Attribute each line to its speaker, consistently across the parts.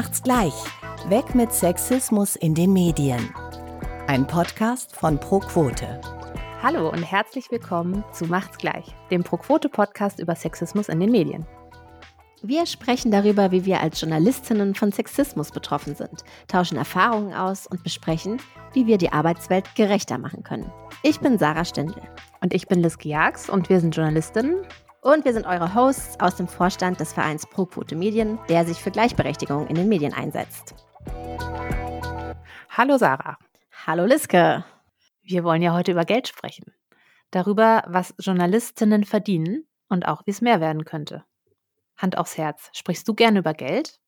Speaker 1: macht's gleich. Weg mit Sexismus in den Medien. Ein Podcast von ProQuote.
Speaker 2: Hallo und herzlich willkommen zu Macht's gleich, dem ProQuote-Podcast über Sexismus in den Medien. Wir sprechen darüber, wie wir als Journalistinnen von Sexismus betroffen sind, tauschen Erfahrungen aus und besprechen, wie wir die Arbeitswelt gerechter machen können. Ich bin Sarah Stendel.
Speaker 3: Und ich bin Liz Giax und wir sind Journalistinnen
Speaker 2: und wir sind eure Hosts aus dem Vorstand des Vereins Pro Quote Medien, der sich für Gleichberechtigung in den Medien einsetzt.
Speaker 3: Hallo Sarah.
Speaker 2: Hallo Liske.
Speaker 3: Wir wollen ja heute über Geld sprechen. Darüber, was Journalistinnen verdienen und auch wie es mehr werden könnte. Hand aufs Herz. Sprichst du gerne über Geld?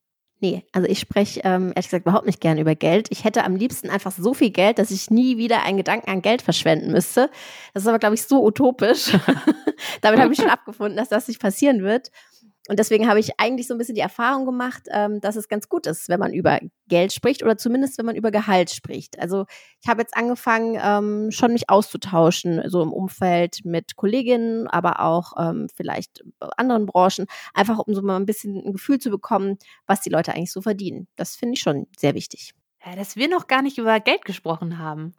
Speaker 2: Nee, also ich spreche ähm, ehrlich gesagt überhaupt nicht gern über Geld. Ich hätte am liebsten einfach so viel Geld, dass ich nie wieder einen Gedanken an Geld verschwenden müsste. Das ist aber, glaube ich, so utopisch. Damit habe ich schon abgefunden, dass das nicht passieren wird. Und deswegen habe ich eigentlich so ein bisschen die Erfahrung gemacht, ähm, dass es ganz gut ist, wenn man über Geld spricht oder zumindest, wenn man über Gehalt spricht. Also ich habe jetzt angefangen, ähm, schon mich auszutauschen, so im Umfeld mit Kolleginnen, aber auch ähm, vielleicht anderen Branchen, einfach um so mal ein bisschen ein Gefühl zu bekommen, was die Leute eigentlich so verdienen. Das finde ich schon sehr wichtig.
Speaker 3: Ja, dass wir noch gar nicht über Geld gesprochen haben.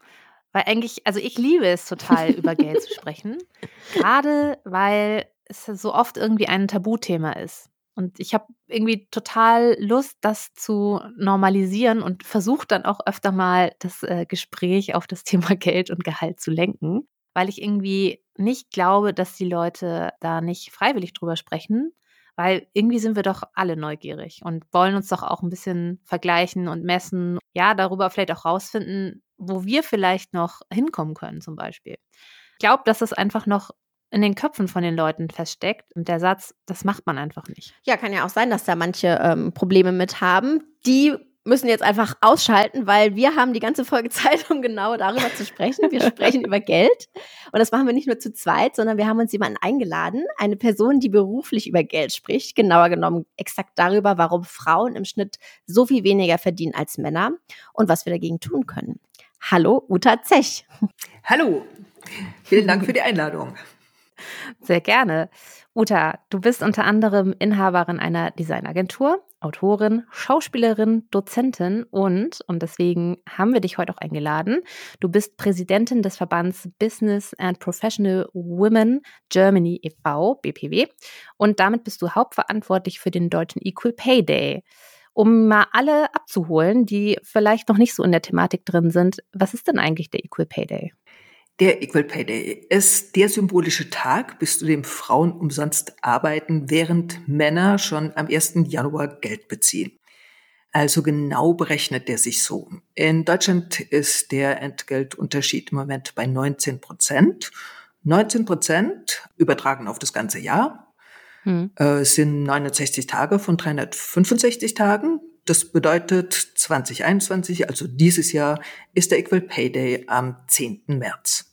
Speaker 3: Weil eigentlich, also ich liebe es total, über Geld zu sprechen. Gerade weil es so oft irgendwie ein Tabuthema ist. Und ich habe irgendwie total Lust, das zu normalisieren und versuche dann auch öfter mal das äh, Gespräch auf das Thema Geld und Gehalt zu lenken, weil ich irgendwie nicht glaube, dass die Leute da nicht freiwillig drüber sprechen, weil irgendwie sind wir doch alle neugierig und wollen uns doch auch ein bisschen vergleichen und messen, ja, darüber vielleicht auch rausfinden, wo wir vielleicht noch hinkommen können zum Beispiel. Ich glaube, dass es einfach noch in den Köpfen von den Leuten feststeckt. Und der Satz, das macht man einfach nicht.
Speaker 2: Ja, kann ja auch sein, dass da manche ähm, Probleme mit haben. Die müssen jetzt einfach ausschalten, weil wir haben die ganze Folge Zeit, um genau darüber zu sprechen. Wir sprechen über Geld. Und das machen wir nicht nur zu zweit, sondern wir haben uns jemanden eingeladen, eine Person, die beruflich über Geld spricht, genauer genommen exakt darüber, warum Frauen im Schnitt so viel weniger verdienen als Männer und was wir dagegen tun können. Hallo, Uta Zech.
Speaker 4: Hallo, vielen Dank für die Einladung.
Speaker 3: Sehr gerne. Uta, du bist unter anderem Inhaberin einer Designagentur, Autorin, Schauspielerin, Dozentin und, und deswegen haben wir dich heute auch eingeladen, du bist Präsidentin des Verbands Business and Professional Women Germany e.V., BPW, und damit bist du hauptverantwortlich für den deutschen Equal Pay Day. Um mal alle abzuholen, die vielleicht noch nicht so in der Thematik drin sind, was ist denn eigentlich der Equal Pay Day?
Speaker 4: Der Equal Pay Day ist der symbolische Tag, bis zu dem Frauen umsonst arbeiten, während Männer schon am 1. Januar Geld beziehen. Also genau berechnet der sich so. In Deutschland ist der Entgeltunterschied im Moment bei 19 Prozent. 19 Prozent übertragen auf das ganze Jahr hm. äh, sind 69 Tage von 365 Tagen. Das bedeutet 2021, also dieses Jahr, ist der Equal Pay Day am 10. März.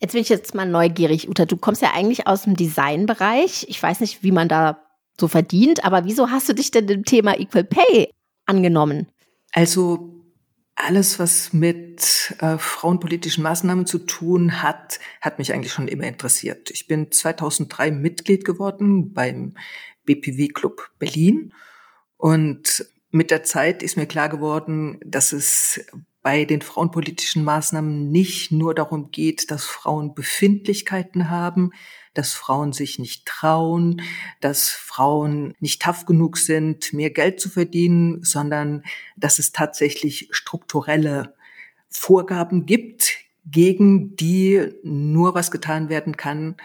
Speaker 2: Jetzt bin ich jetzt mal neugierig, Uta. Du kommst ja eigentlich aus dem Designbereich. Ich weiß nicht, wie man da so verdient, aber wieso hast du dich denn dem Thema Equal Pay angenommen?
Speaker 4: Also alles, was mit äh, frauenpolitischen Maßnahmen zu tun hat, hat mich eigentlich schon immer interessiert. Ich bin 2003 Mitglied geworden beim BPW Club Berlin und mit der Zeit ist mir klar geworden, dass es bei den frauenpolitischen Maßnahmen nicht nur darum geht, dass Frauen Befindlichkeiten haben, dass Frauen sich nicht trauen, dass Frauen nicht tough genug sind, mehr Geld zu verdienen, sondern dass es tatsächlich strukturelle Vorgaben gibt, gegen die nur was getan werden kann,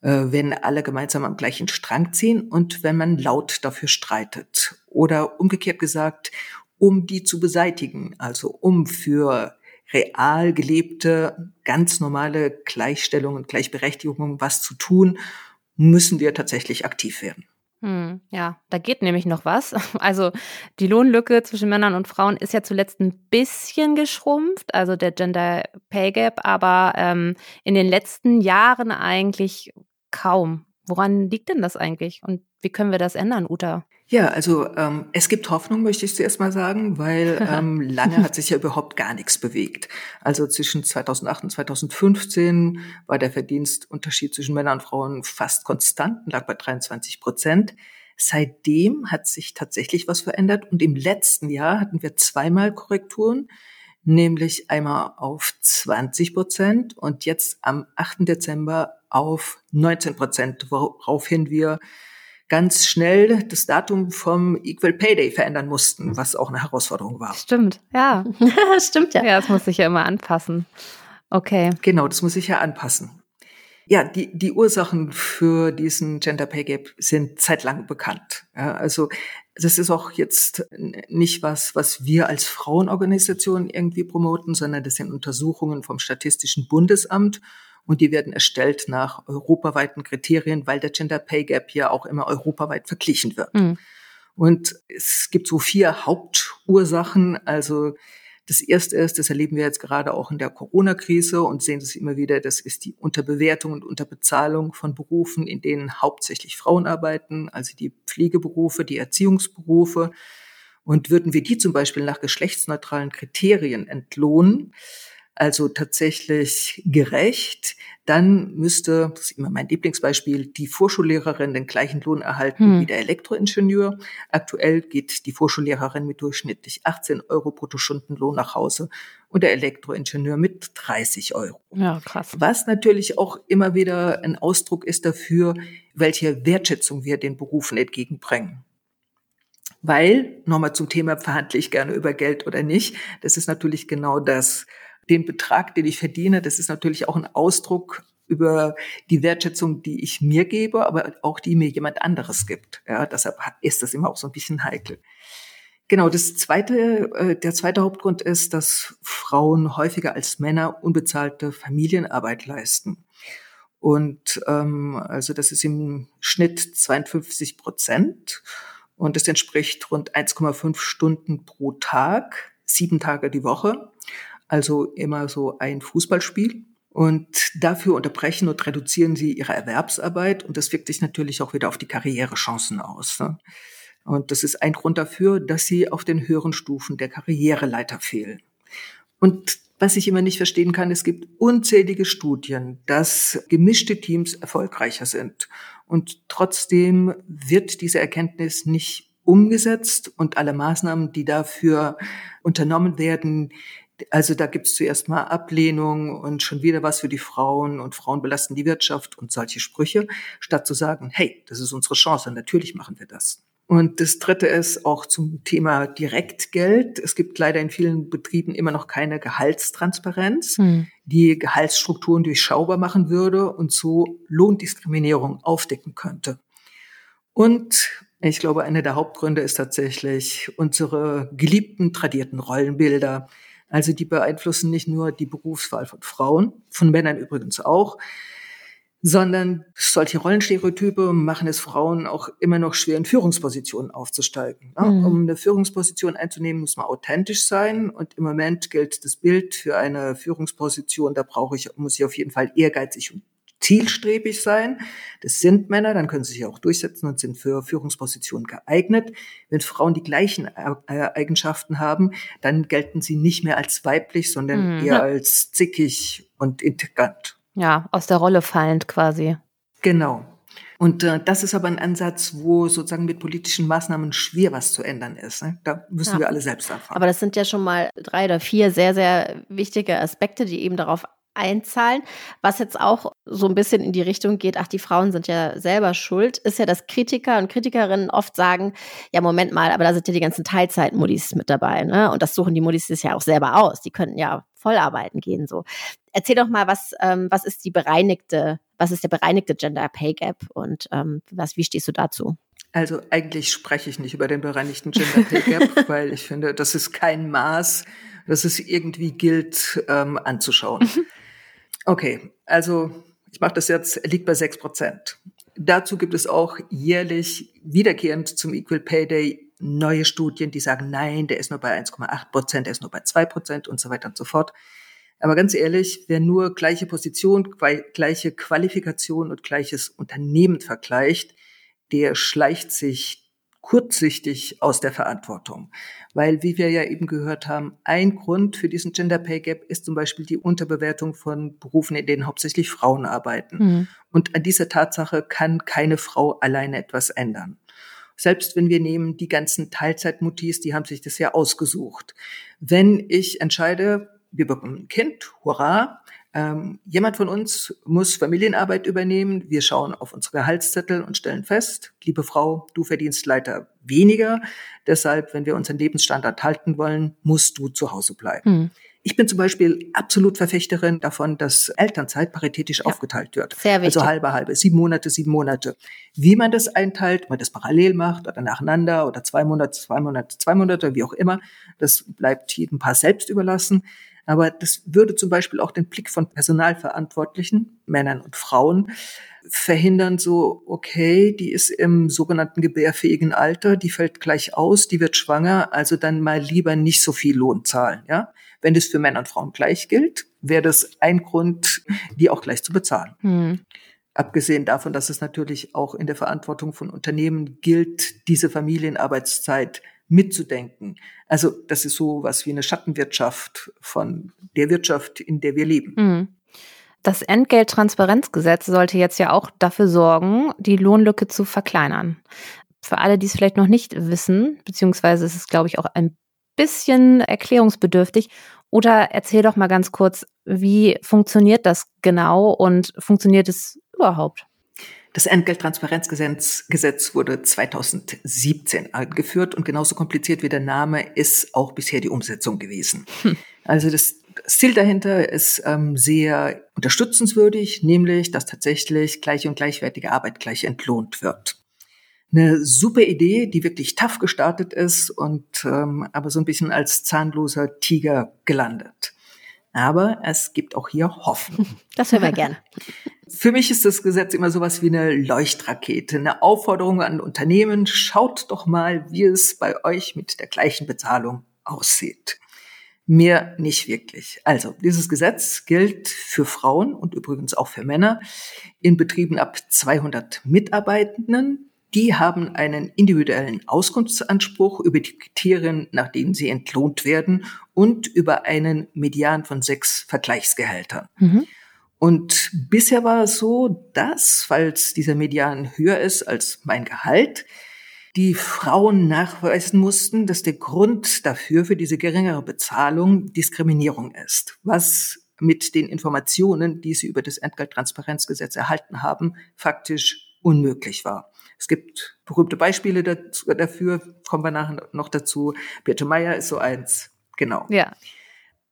Speaker 4: äh, wenn alle gemeinsam am gleichen Strang ziehen und wenn man laut dafür streitet. Oder umgekehrt gesagt, um die zu beseitigen, also um für real gelebte, ganz normale Gleichstellung und Gleichberechtigung was zu tun, müssen wir tatsächlich aktiv werden.
Speaker 3: Hm, ja, da geht nämlich noch was. Also die Lohnlücke zwischen Männern und Frauen ist ja zuletzt ein bisschen geschrumpft, also der Gender Pay Gap, aber ähm, in den letzten Jahren eigentlich kaum. Woran liegt denn das eigentlich und wie können wir das ändern, Uta?
Speaker 4: Ja, also ähm, es gibt Hoffnung, möchte ich zuerst mal sagen, weil ähm, lange hat sich ja überhaupt gar nichts bewegt. Also zwischen 2008 und 2015 war der Verdienstunterschied zwischen Männern und Frauen fast konstant, lag bei 23 Prozent. Seitdem hat sich tatsächlich was verändert und im letzten Jahr hatten wir zweimal Korrekturen, nämlich einmal auf 20 Prozent und jetzt am 8. Dezember auf 19 Prozent, woraufhin wir ganz schnell das Datum vom Equal Pay Day verändern mussten, was auch eine Herausforderung war.
Speaker 3: Stimmt, ja.
Speaker 2: Stimmt ja.
Speaker 3: Ja, das muss sich ja immer anpassen. Okay.
Speaker 4: Genau, das muss sich ja anpassen. Ja, die, die Ursachen für diesen Gender Pay Gap sind zeitlang bekannt. Ja, also das ist auch jetzt nicht was, was wir als Frauenorganisation irgendwie promoten, sondern das sind Untersuchungen vom Statistischen Bundesamt und die werden erstellt nach europaweiten Kriterien, weil der Gender Pay Gap ja auch immer europaweit verglichen wird. Mhm. Und es gibt so vier Hauptursachen. Also das erste ist, das erleben wir jetzt gerade auch in der Corona-Krise und sehen das immer wieder, das ist die Unterbewertung und Unterbezahlung von Berufen, in denen hauptsächlich Frauen arbeiten, also die Pflegeberufe, die Erziehungsberufe. Und würden wir die zum Beispiel nach geschlechtsneutralen Kriterien entlohnen, also tatsächlich gerecht, dann müsste, das ist immer mein Lieblingsbeispiel, die Vorschullehrerin den gleichen Lohn erhalten hm. wie der Elektroingenieur. Aktuell geht die Vorschullehrerin mit durchschnittlich 18 Euro Bruttostundenlohn nach Hause und der Elektroingenieur mit 30 Euro.
Speaker 3: Ja, krass.
Speaker 4: Was natürlich auch immer wieder ein Ausdruck ist dafür, welche Wertschätzung wir den Berufen entgegenbringen. Weil, nochmal zum Thema, verhandle ich gerne über Geld oder nicht, das ist natürlich genau das den Betrag, den ich verdiene, das ist natürlich auch ein Ausdruck über die Wertschätzung, die ich mir gebe, aber auch die mir jemand anderes gibt. Ja, deshalb ist das immer auch so ein bisschen heikel. Genau, das zweite, äh, der zweite Hauptgrund ist, dass Frauen häufiger als Männer unbezahlte Familienarbeit leisten. Und ähm, also das ist im Schnitt 52 Prozent und das entspricht rund 1,5 Stunden pro Tag, sieben Tage die Woche also immer so ein Fußballspiel. Und dafür unterbrechen und reduzieren sie ihre Erwerbsarbeit und das wirkt sich natürlich auch wieder auf die Karrierechancen aus. Ne? Und das ist ein Grund dafür, dass sie auf den höheren Stufen der Karriereleiter fehlen. Und was ich immer nicht verstehen kann, es gibt unzählige Studien, dass gemischte Teams erfolgreicher sind. Und trotzdem wird diese Erkenntnis nicht umgesetzt und alle Maßnahmen, die dafür unternommen werden, also da gibt es zuerst mal Ablehnung und schon wieder was für die Frauen und Frauen belasten die Wirtschaft und solche Sprüche, statt zu sagen, hey, das ist unsere Chance, natürlich machen wir das. Und das Dritte ist auch zum Thema Direktgeld. Es gibt leider in vielen Betrieben immer noch keine Gehaltstransparenz, hm. die Gehaltsstrukturen durchschaubar machen würde und so Lohndiskriminierung aufdecken könnte. Und ich glaube, einer der Hauptgründe ist tatsächlich unsere geliebten tradierten Rollenbilder, also die beeinflussen nicht nur die Berufswahl von Frauen, von Männern übrigens auch, sondern solche Rollenstereotype machen es Frauen auch immer noch schwer, in Führungspositionen aufzusteigen. Mhm. Um eine Führungsposition einzunehmen, muss man authentisch sein. Und im Moment gilt das Bild für eine Führungsposition, da brauche ich, muss ich auf jeden Fall ehrgeizig und zielstrebig sein. Das sind Männer, dann können sie sich auch durchsetzen und sind für Führungspositionen geeignet. Wenn Frauen die gleichen äh, Eigenschaften haben, dann gelten sie nicht mehr als weiblich, sondern mhm. eher als zickig und integrant.
Speaker 3: Ja, aus der Rolle fallend quasi.
Speaker 4: Genau. Und äh, das ist aber ein Ansatz, wo sozusagen mit politischen Maßnahmen schwer was zu ändern ist. Ne? Da müssen ja. wir alle selbst anfangen.
Speaker 2: Aber das sind ja schon mal drei oder vier sehr, sehr wichtige Aspekte, die eben darauf einzahlen. Was jetzt auch so ein bisschen in die Richtung geht, ach, die Frauen sind ja selber schuld, ist ja, dass Kritiker und Kritikerinnen oft sagen, ja, Moment mal, aber da sind ja die ganzen Teilzeit-Muddis mit dabei, ne? Und das suchen die Muddis sich ja auch selber aus. Die könnten ja voll arbeiten gehen, so. Erzähl doch mal, was, ähm, was ist die bereinigte, was ist der bereinigte Gender Pay Gap und ähm, was, wie stehst du dazu?
Speaker 4: Also eigentlich spreche ich nicht über den bereinigten Gender Pay Gap, weil ich finde, das ist kein Maß, das es irgendwie gilt ähm, anzuschauen. Okay, also ich mache das jetzt, liegt bei sechs Prozent. Dazu gibt es auch jährlich wiederkehrend zum Equal Pay Day neue Studien, die sagen, nein, der ist nur bei 1,8 Prozent, der ist nur bei zwei Prozent und so weiter und so fort. Aber ganz ehrlich, wer nur gleiche Position, gleiche Qualifikation und gleiches Unternehmen vergleicht, der schleicht sich kurzsichtig aus der Verantwortung. Weil, wie wir ja eben gehört haben, ein Grund für diesen Gender Pay Gap ist zum Beispiel die Unterbewertung von Berufen, in denen hauptsächlich Frauen arbeiten. Mhm. Und an dieser Tatsache kann keine Frau alleine etwas ändern. Selbst wenn wir nehmen, die ganzen Teilzeitmutis, die haben sich das ja ausgesucht. Wenn ich entscheide, wir bekommen ein Kind, hurra, ähm, jemand von uns muss Familienarbeit übernehmen. Wir schauen auf unsere Gehaltszettel und stellen fest, liebe Frau, du verdienst leider weniger. Deshalb, wenn wir unseren Lebensstandard halten wollen, musst du zu Hause bleiben. Hm. Ich bin zum Beispiel absolut Verfechterin davon, dass Elternzeit paritätisch ja, aufgeteilt wird.
Speaker 2: Sehr wichtig.
Speaker 4: Also halbe, halbe, sieben Monate, sieben Monate. Wie man das einteilt, man das parallel macht oder nacheinander oder zwei Monate, zwei Monate, zwei Monate, wie auch immer, das bleibt jedem Paar selbst überlassen. Aber das würde zum Beispiel auch den Blick von Personalverantwortlichen, Männern und Frauen, verhindern, so, okay, die ist im sogenannten gebärfähigen Alter, die fällt gleich aus, die wird schwanger, also dann mal lieber nicht so viel Lohn zahlen, ja. Wenn das für Männer und Frauen gleich gilt, wäre das ein Grund, die auch gleich zu bezahlen. Hm. Abgesehen davon, dass es natürlich auch in der Verantwortung von Unternehmen gilt, diese Familienarbeitszeit mitzudenken. Also das ist so was wie eine Schattenwirtschaft von der Wirtschaft, in der wir leben. Mhm.
Speaker 3: Das Entgelttransparenzgesetz sollte jetzt ja auch dafür sorgen, die Lohnlücke zu verkleinern. Für alle, die es vielleicht noch nicht wissen, beziehungsweise ist es, glaube ich, auch ein bisschen erklärungsbedürftig. Oder erzähl doch mal ganz kurz, wie funktioniert das genau und funktioniert es überhaupt?
Speaker 4: Das Entgelttransparenzgesetz Gesetz wurde 2017 eingeführt und genauso kompliziert wie der Name ist auch bisher die Umsetzung gewesen. Hm. Also das, das, Ziel dahinter ist ähm, sehr unterstützenswürdig, nämlich, dass tatsächlich gleiche und gleichwertige Arbeit gleich entlohnt wird. Eine super Idee, die wirklich tough gestartet ist und ähm, aber so ein bisschen als zahnloser Tiger gelandet. Aber es gibt auch hier Hoffnung.
Speaker 2: Das hören wir gerne.
Speaker 4: Für mich ist das Gesetz immer sowas wie eine Leuchtrakete, eine Aufforderung an Unternehmen, schaut doch mal, wie es bei euch mit der gleichen Bezahlung aussieht. Mehr nicht wirklich. Also, dieses Gesetz gilt für Frauen und übrigens auch für Männer in Betrieben ab 200 Mitarbeitenden. Die haben einen individuellen Auskunftsanspruch über die Kriterien, nach denen sie entlohnt werden und über einen Median von sechs Vergleichsgehältern. Mhm. Und bisher war es so, dass, falls dieser Median höher ist als mein Gehalt, die Frauen nachweisen mussten, dass der Grund dafür, für diese geringere Bezahlung, Diskriminierung ist, was mit den Informationen, die sie über das Entgelttransparenzgesetz erhalten haben, faktisch unmöglich war. Es gibt berühmte Beispiele dafür, kommen wir nachher noch dazu. Birte Meyer ist so eins. Genau.
Speaker 3: Ja.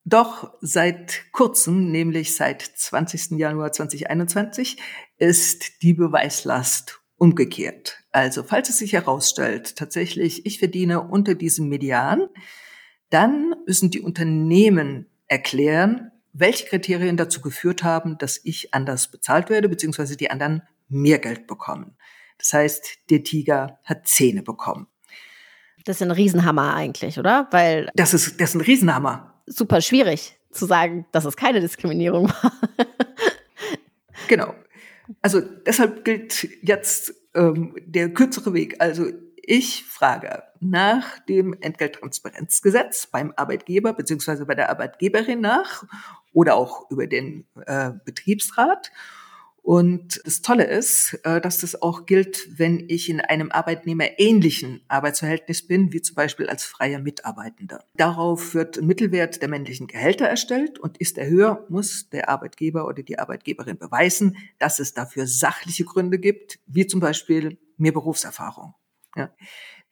Speaker 4: Doch seit kurzem, nämlich seit 20. Januar 2021, ist die Beweislast umgekehrt. Also falls es sich herausstellt, tatsächlich, ich verdiene unter diesem Median, dann müssen die Unternehmen erklären, welche Kriterien dazu geführt haben, dass ich anders bezahlt werde, beziehungsweise die anderen mehr Geld bekommen. Das heißt, der Tiger hat Zähne bekommen.
Speaker 2: Das ist ein Riesenhammer eigentlich, oder? Weil
Speaker 4: das ist das ist ein Riesenhammer
Speaker 2: super schwierig zu sagen, dass es keine Diskriminierung war.
Speaker 4: genau. Also deshalb gilt jetzt ähm, der kürzere Weg. Also ich frage nach dem Entgelttransparenzgesetz beim Arbeitgeber beziehungsweise bei der Arbeitgeberin nach oder auch über den äh, Betriebsrat und das Tolle ist, äh, dass das auch gilt, wenn ich in einem arbeitnehmerähnlichen Arbeitsverhältnis bin, wie zum Beispiel als freier Mitarbeitender. Darauf wird ein Mittelwert der männlichen Gehälter erstellt und ist er höher, muss der Arbeitgeber oder die Arbeitgeberin beweisen, dass es dafür sachliche Gründe gibt, wie zum Beispiel mehr Berufserfahrung. Ja.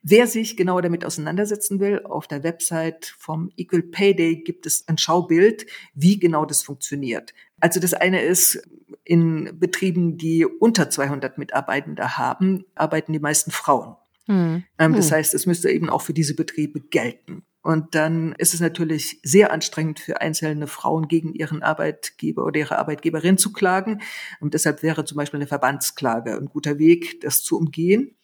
Speaker 4: Wer sich genauer damit auseinandersetzen will, auf der Website vom Equal Pay Day gibt es ein Schaubild, wie genau das funktioniert. Also das eine ist, in Betrieben, die unter 200 Mitarbeitende haben, arbeiten die meisten Frauen. Hm. Ähm, das hm. heißt, es müsste eben auch für diese Betriebe gelten. Und dann ist es natürlich sehr anstrengend für einzelne Frauen gegen ihren Arbeitgeber oder ihre Arbeitgeberin zu klagen. Und deshalb wäre zum Beispiel eine Verbandsklage ein guter Weg, das zu umgehen.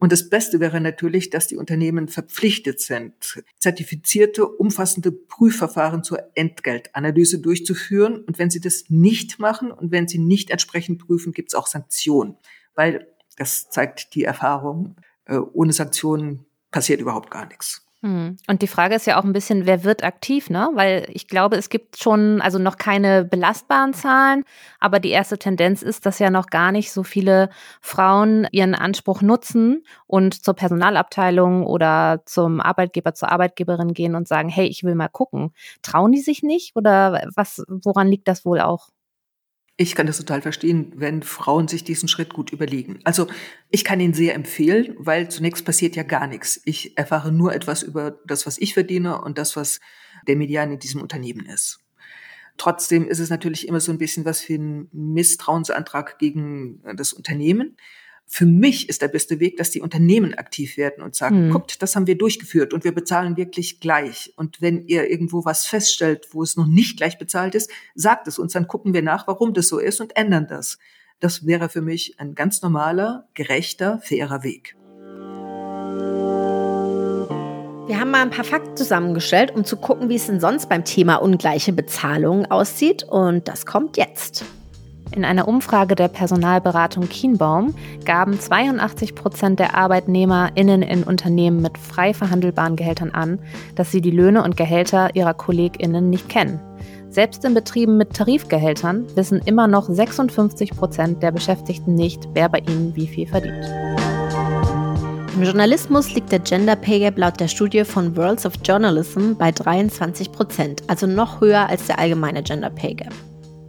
Speaker 4: Und das Beste wäre natürlich, dass die Unternehmen verpflichtet sind, zertifizierte, umfassende Prüfverfahren zur Entgeltanalyse durchzuführen. Und wenn sie das nicht machen und wenn sie nicht entsprechend prüfen, gibt es auch Sanktionen. Weil, das zeigt die Erfahrung, äh, ohne Sanktionen passiert überhaupt gar nichts.
Speaker 3: Hm. Und die Frage ist ja auch ein bisschen, wer wird aktiv, ne? Weil ich glaube, es gibt schon, also noch keine belastbaren Zahlen, aber die erste Tendenz ist, dass ja noch gar nicht so viele Frauen ihren Anspruch nutzen und zur Personalabteilung oder zum Arbeitgeber, zur Arbeitgeberin gehen und sagen, hey, ich will mal gucken. Trauen die sich nicht oder was, woran liegt das wohl auch?
Speaker 4: Ich kann das total verstehen, wenn Frauen sich diesen Schritt gut überlegen. Also ich kann ihn sehr empfehlen, weil zunächst passiert ja gar nichts. Ich erfahre nur etwas über das, was ich verdiene und das, was der Median in diesem Unternehmen ist. Trotzdem ist es natürlich immer so ein bisschen was für ein Misstrauensantrag gegen das Unternehmen für mich ist der beste Weg, dass die Unternehmen aktiv werden und sagen, mhm. guckt, das haben wir durchgeführt und wir bezahlen wirklich gleich. Und wenn ihr irgendwo was feststellt, wo es noch nicht gleich bezahlt ist, sagt es uns, dann gucken wir nach, warum das so ist und ändern das. Das wäre für mich ein ganz normaler, gerechter, fairer Weg.
Speaker 2: Wir haben mal ein paar Fakten zusammengestellt, um zu gucken, wie es denn sonst beim Thema ungleiche Bezahlung aussieht. Und das kommt jetzt.
Speaker 3: In einer Umfrage der Personalberatung Kienbaum gaben 82 Prozent der ArbeitnehmerInnen in Unternehmen mit frei verhandelbaren Gehältern an, dass sie die Löhne und Gehälter ihrer KollegInnen nicht kennen. Selbst in Betrieben mit Tarifgehältern wissen immer noch 56 Prozent der Beschäftigten nicht, wer bei ihnen wie viel verdient.
Speaker 2: Im Journalismus liegt der Gender Pay Gap laut der Studie von Worlds of Journalism bei 23 Prozent, also noch höher als der allgemeine Gender Pay Gap.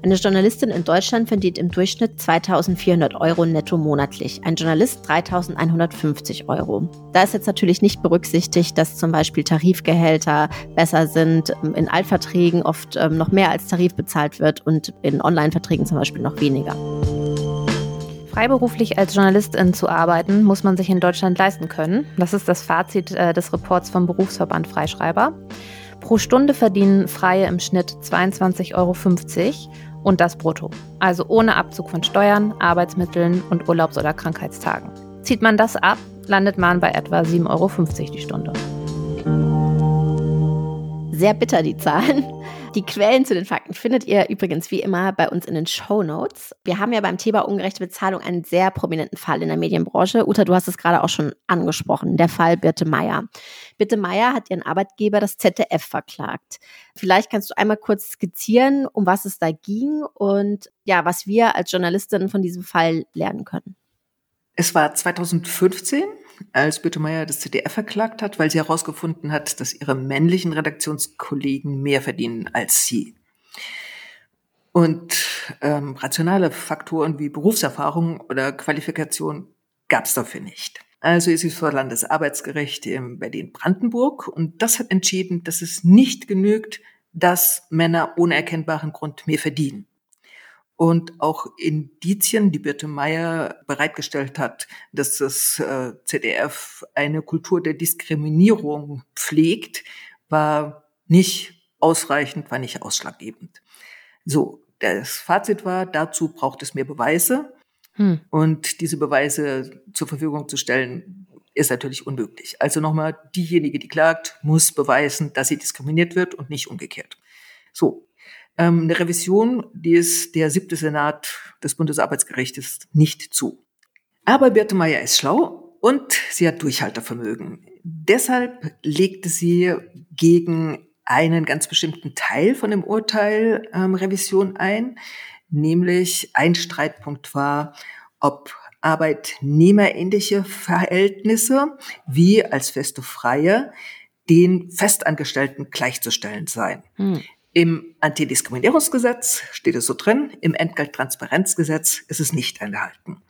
Speaker 2: Eine Journalistin in Deutschland verdient im Durchschnitt 2400 Euro netto monatlich, ein Journalist 3150 Euro. Da ist jetzt natürlich nicht berücksichtigt, dass zum Beispiel Tarifgehälter besser sind, in Altverträgen oft ähm, noch mehr als Tarif bezahlt wird und in Online-Verträgen zum Beispiel noch weniger.
Speaker 3: Freiberuflich als Journalistin zu arbeiten, muss man sich in Deutschland leisten können. Das ist das Fazit äh, des Reports vom Berufsverband Freischreiber. Pro Stunde verdienen Freie im Schnitt 22,50 Euro und das brutto. Also ohne Abzug von Steuern, Arbeitsmitteln und Urlaubs- oder Krankheitstagen. Zieht man das ab, landet man bei etwa 7,50 Euro die Stunde.
Speaker 2: Sehr bitter die Zahlen. Die Quellen zu den Fakten findet ihr übrigens wie immer bei uns in den Show Notes. Wir haben ja beim Thema ungerechte Bezahlung einen sehr prominenten Fall in der Medienbranche. Uta, du hast es gerade auch schon angesprochen, der Fall Birte Meier. Birte Meier hat ihren Arbeitgeber, das ZDF, verklagt. Vielleicht kannst du einmal kurz skizzieren, um was es da ging und ja, was wir als Journalistinnen von diesem Fall lernen können.
Speaker 4: Es war 2015 als Büttemeyer das ZDF verklagt hat, weil sie herausgefunden hat, dass ihre männlichen Redaktionskollegen mehr verdienen als sie. Und ähm, rationale Faktoren wie Berufserfahrung oder Qualifikation gab es dafür nicht. Also ist sie vor Landesarbeitsgericht in Berlin-Brandenburg und das hat entschieden, dass es nicht genügt, dass Männer ohne erkennbaren Grund mehr verdienen und auch Indizien, die Birte Meyer bereitgestellt hat, dass das äh, ZDF eine Kultur der Diskriminierung pflegt, war nicht ausreichend, war nicht ausschlaggebend. So, das Fazit war, dazu braucht es mehr Beweise. Hm. Und diese Beweise zur Verfügung zu stellen, ist natürlich unmöglich. Also nochmal, diejenige, die klagt, muss beweisen, dass sie diskriminiert wird und nicht umgekehrt. So, ähm, eine Revision, die ist der siebte Senat des Bundesarbeitsgerichtes nicht zu. Aber Birte Meyer ist schlau und sie hat Durchhaltevermögen. Deshalb legte sie gegen einen ganz bestimmten Teil von dem Urteil ähm, Revision ein, nämlich ein Streitpunkt war, ob arbeitnehmerähnliche Verhältnisse wie als feste Freie den Festangestellten gleichzustellen seien. Hm. Im Antidiskriminierungsgesetz steht es so drin, im Entgelttransparenzgesetz ist es nicht enthalten.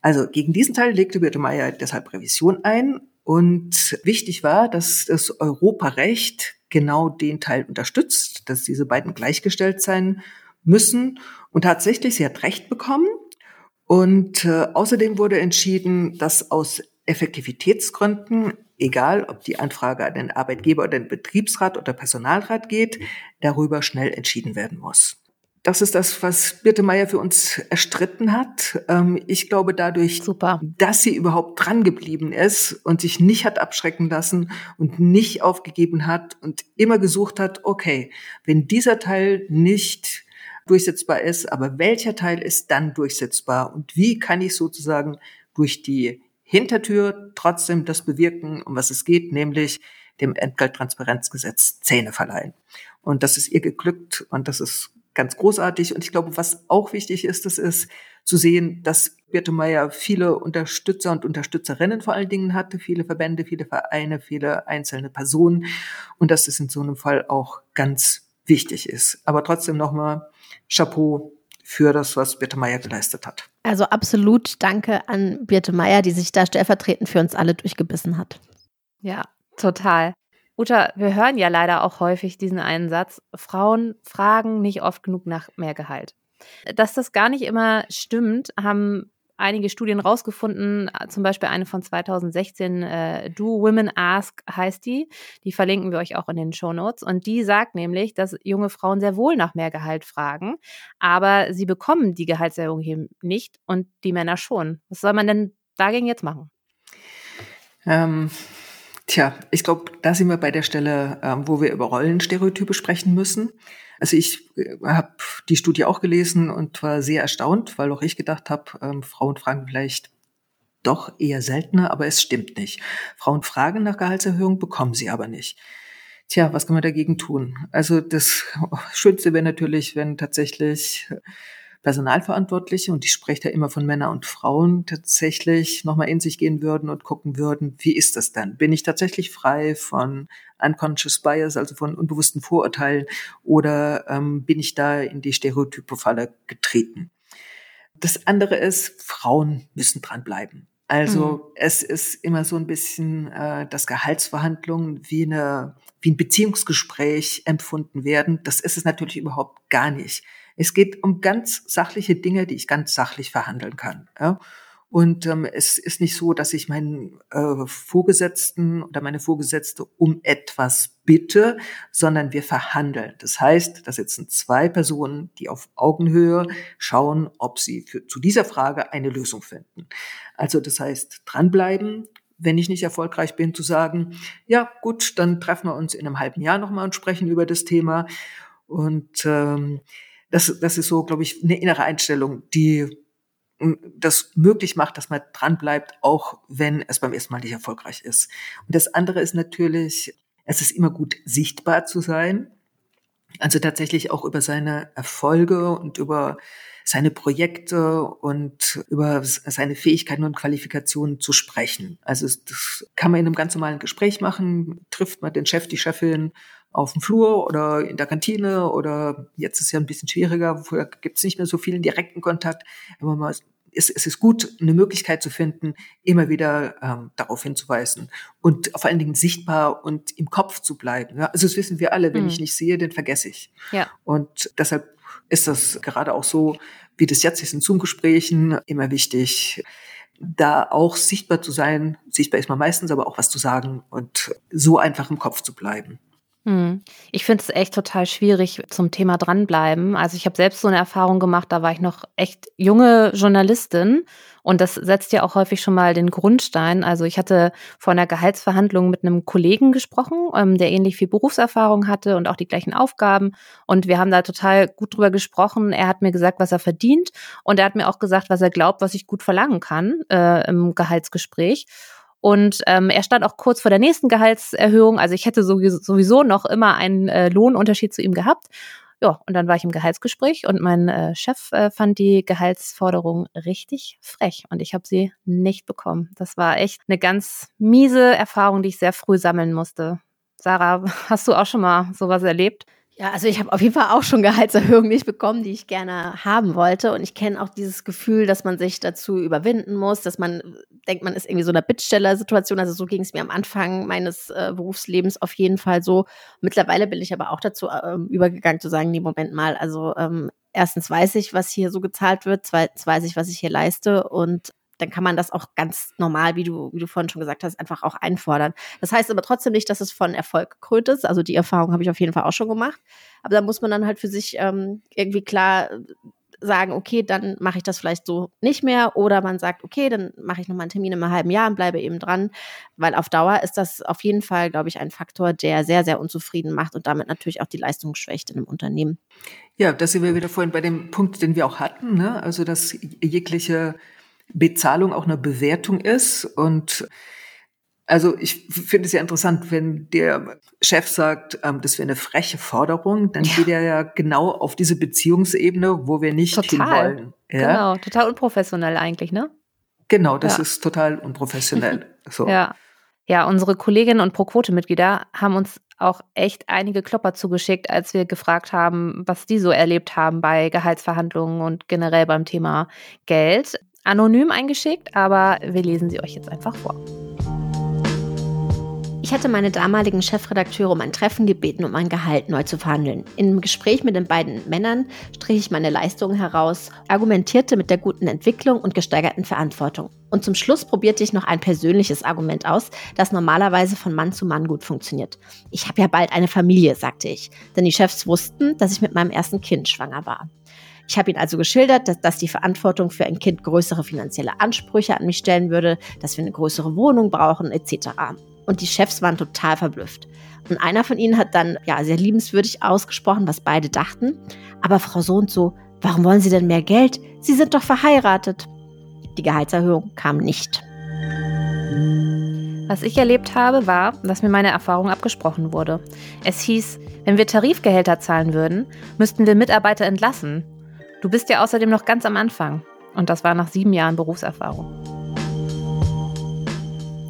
Speaker 4: Also gegen diesen Teil legte Birte Meyer deshalb Revision ein und wichtig war, dass das Europarecht genau den Teil unterstützt, dass diese beiden gleichgestellt sein müssen. Und tatsächlich, sie hat Recht bekommen. Und äh, außerdem wurde entschieden, dass aus Effektivitätsgründen egal ob die Anfrage an den Arbeitgeber oder den Betriebsrat oder Personalrat geht, darüber schnell entschieden werden muss. Das ist das, was Birte Meier für uns erstritten hat. Ähm, ich glaube dadurch, Super. dass sie überhaupt dran geblieben ist und sich nicht hat abschrecken lassen und nicht aufgegeben hat und immer gesucht hat, okay, wenn dieser Teil nicht durchsetzbar ist, aber welcher Teil ist dann durchsetzbar und wie kann ich sozusagen durch die Hintertür trotzdem das bewirken, um was es geht, nämlich dem Entgelttransparenzgesetz Zähne verleihen. Und das ist ihr geglückt und das ist ganz großartig. Und ich glaube, was auch wichtig ist, das ist zu sehen, dass Birte Meyer viele Unterstützer und Unterstützerinnen vor allen Dingen hatte, viele Verbände, viele Vereine, viele einzelne Personen und dass es in so einem Fall auch ganz wichtig ist. Aber trotzdem nochmal Chapeau für das, was Birte Meyer geleistet hat.
Speaker 2: Also absolut danke an Birte Meyer, die sich da stellvertretend für uns alle durchgebissen hat.
Speaker 3: Ja, total. Uta, wir hören ja leider auch häufig diesen einen Satz, Frauen fragen nicht oft genug nach mehr Gehalt. Dass das gar nicht immer stimmt, haben einige Studien rausgefunden, zum Beispiel eine von 2016, äh, Do Women Ask heißt die. Die verlinken wir euch auch in den Show Notes. Und die sagt nämlich, dass junge Frauen sehr wohl nach mehr Gehalt fragen, aber sie bekommen die Gehaltserhöhung hier nicht und die Männer schon. Was soll man denn dagegen jetzt machen?
Speaker 4: Ähm, Tja, ich glaube, da sind wir bei der Stelle, ähm, wo wir über Rollenstereotype sprechen müssen. Also ich äh, habe die Studie auch gelesen und war sehr erstaunt, weil auch ich gedacht habe, ähm, Frauen fragen vielleicht doch eher seltener, aber es stimmt nicht. Frauen fragen nach Gehaltserhöhung, bekommen sie aber nicht. Tja, was kann man dagegen tun? Also das Schönste wäre natürlich, wenn tatsächlich Personalverantwortliche, und ich spreche da immer von Männern und Frauen, tatsächlich nochmal in sich gehen würden und gucken würden, wie ist das denn? Bin ich tatsächlich frei von unconscious bias, also von unbewussten Vorurteilen, oder ähm, bin ich da in die Stereotype-Falle getreten? Das andere ist, Frauen müssen dranbleiben. Also mhm. es ist immer so ein bisschen, äh, dass Gehaltsverhandlungen wie, eine, wie ein Beziehungsgespräch empfunden werden. Das ist es natürlich überhaupt gar nicht. Es geht um ganz sachliche Dinge, die ich ganz sachlich verhandeln kann. Ja? Und ähm, es ist nicht so, dass ich meinen äh, Vorgesetzten oder meine Vorgesetzte um etwas bitte, sondern wir verhandeln. Das heißt, da sitzen zwei Personen, die auf Augenhöhe schauen, ob sie für, zu dieser Frage eine Lösung finden. Also das heißt, dranbleiben, wenn ich nicht erfolgreich bin, zu sagen, ja gut, dann treffen wir uns in einem halben Jahr nochmal und sprechen über das Thema. Und ähm, das, das ist so, glaube ich, eine innere Einstellung, die hm, das möglich macht, dass man dran bleibt, auch wenn es beim ersten Mal nicht erfolgreich ist. Und das andere ist natürlich, es ist immer gut, sichtbar zu sein. Also tatsächlich auch über seine Erfolge und über seine Projekte und über seine Fähigkeiten und Qualifikationen zu sprechen. Also das kann man in einem ganz normalen Gespräch machen, trifft man den Chef, die Chefin auf dem Flur oder in der Kantine oder jetzt ist ja ein bisschen schwieriger, vorher gibt es nicht mehr so vielen direkten Kontakt. Aber man, es, es ist gut, eine Möglichkeit zu finden, immer wieder ähm, darauf hinzuweisen und vor allen Dingen sichtbar und im Kopf zu bleiben. Ja? Also das wissen wir alle, wenn mhm. ich nicht sehe, den vergesse ich. Ja. Und deshalb ist das gerade auch so, wie das jetzt ist in Zoom-Gesprächen, immer wichtig, da auch sichtbar zu sein. Sichtbar ist man meistens, aber auch was zu sagen und so einfach im Kopf zu bleiben.
Speaker 3: Hm. Ich finde es echt total schwierig zum Thema dranbleiben. Also ich habe selbst so eine Erfahrung gemacht, da war ich noch echt junge Journalistin und das setzt ja auch häufig schon mal den Grundstein. Also ich hatte vor einer Gehaltsverhandlung mit einem Kollegen gesprochen, ähm, der ähnlich viel Berufserfahrung hatte und auch die gleichen Aufgaben. Und wir haben da total gut drüber gesprochen. Er hat mir gesagt, was er verdient und er hat mir auch gesagt, was er glaubt, was ich gut verlangen kann äh, im Gehaltsgespräch. Und ähm, er stand auch kurz vor der nächsten Gehaltserhöhung. Also ich hätte sowieso noch immer einen äh, Lohnunterschied zu ihm gehabt. Ja, und dann war ich im Gehaltsgespräch und mein äh, Chef äh, fand die Gehaltsforderung richtig frech und ich habe sie nicht bekommen. Das war echt eine ganz miese Erfahrung, die ich sehr früh sammeln musste. Sarah, hast du auch schon mal sowas erlebt?
Speaker 2: Ja, also ich habe auf jeden Fall auch schon Gehaltserhöhungen nicht bekommen, die ich gerne haben wollte. Und ich kenne auch dieses Gefühl, dass man sich dazu überwinden muss, dass man denkt, man ist irgendwie so in einer Bittsteller-Situation. Also so ging es mir am Anfang meines äh, Berufslebens auf jeden Fall so. Mittlerweile bin ich aber auch dazu äh, übergegangen zu sagen, nee, Moment mal, also ähm, erstens weiß ich, was hier so gezahlt wird, zweitens weiß ich, was ich hier leiste und dann kann man das auch ganz normal, wie du, wie du vorhin schon gesagt hast, einfach auch einfordern. Das heißt aber trotzdem nicht, dass es von Erfolg gekrönt ist. Also die Erfahrung habe ich auf jeden Fall auch schon gemacht. Aber da muss man dann halt für sich ähm, irgendwie klar äh, sagen, okay, dann mache ich das vielleicht so nicht mehr. Oder man sagt, okay, dann mache ich nochmal einen Termin in einem halben Jahr und bleibe eben dran. Weil auf Dauer ist das auf jeden Fall, glaube ich, ein Faktor, der sehr, sehr unzufrieden macht und damit natürlich auch die Leistung schwächt in einem Unternehmen.
Speaker 4: Ja, da sind wir wieder vorhin bei dem Punkt, den wir auch hatten. Ne? Also, dass jegliche Bezahlung auch eine Bewertung ist und Also ich finde es ja interessant, wenn der Chef sagt, ähm, das wäre eine freche Forderung, dann ja. geht er ja genau auf diese Beziehungsebene, wo wir nicht total. hinwollen.
Speaker 3: Ja? Genau, total unprofessionell eigentlich, ne?
Speaker 4: Genau, das ja. ist total unprofessionell. So.
Speaker 3: Ja. Ja, unsere Kolleginnen und Pro-Quote-Mitglieder haben uns auch echt einige Klopper zugeschickt, als wir gefragt haben, was die so erlebt haben bei Gehaltsverhandlungen und generell beim Thema Geld. Anonym eingeschickt, aber wir lesen sie euch jetzt einfach vor.
Speaker 2: Ich hatte meine damaligen Chefredakteure um ein Treffen gebeten, um mein Gehalt neu zu verhandeln. Im Gespräch mit den beiden Männern strich ich meine Leistungen heraus, argumentierte mit der guten Entwicklung und gesteigerten Verantwortung. Und zum Schluss probierte ich noch ein persönliches Argument aus, das normalerweise von Mann zu Mann gut funktioniert. Ich habe ja bald eine Familie, sagte ich, denn die Chefs wussten, dass ich mit meinem ersten Kind schwanger war. Ich habe ihnen also geschildert, dass, dass die Verantwortung für ein Kind größere finanzielle Ansprüche an mich stellen würde, dass wir eine größere Wohnung brauchen etc. Und die Chefs waren total verblüfft. Und einer von ihnen hat dann ja sehr liebenswürdig ausgesprochen, was beide dachten. Aber Frau so und so, warum wollen Sie denn mehr Geld? Sie sind doch verheiratet. Die Gehaltserhöhung kam nicht.
Speaker 3: Was ich erlebt habe, war, dass mir meine Erfahrung abgesprochen wurde. Es hieß, wenn wir Tarifgehälter zahlen würden, müssten wir Mitarbeiter entlassen. Du bist ja außerdem noch ganz am Anfang. Und das war nach sieben Jahren Berufserfahrung.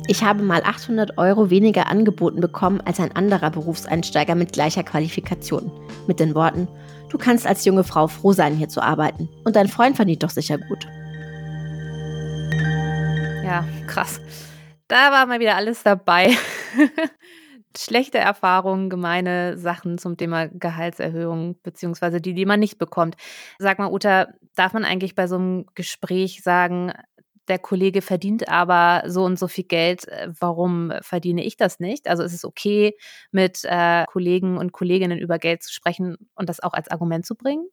Speaker 2: Ich habe mal 800 Euro weniger angeboten bekommen als ein anderer Berufseinsteiger mit gleicher Qualifikation. Mit den Worten, du kannst als junge Frau froh sein, hier zu arbeiten. Und dein Freund verdient doch sicher gut.
Speaker 3: Ja, krass. Da war mal wieder alles dabei. Schlechte Erfahrungen, gemeine Sachen zum Thema Gehaltserhöhung, beziehungsweise die, die man nicht bekommt. Sag mal, Uta, darf man eigentlich bei so einem Gespräch sagen, der Kollege verdient aber so und so viel Geld, äh, warum verdiene ich das nicht? Also ist es okay, mit äh, Kollegen und Kolleginnen über Geld zu sprechen und das auch als Argument zu bringen?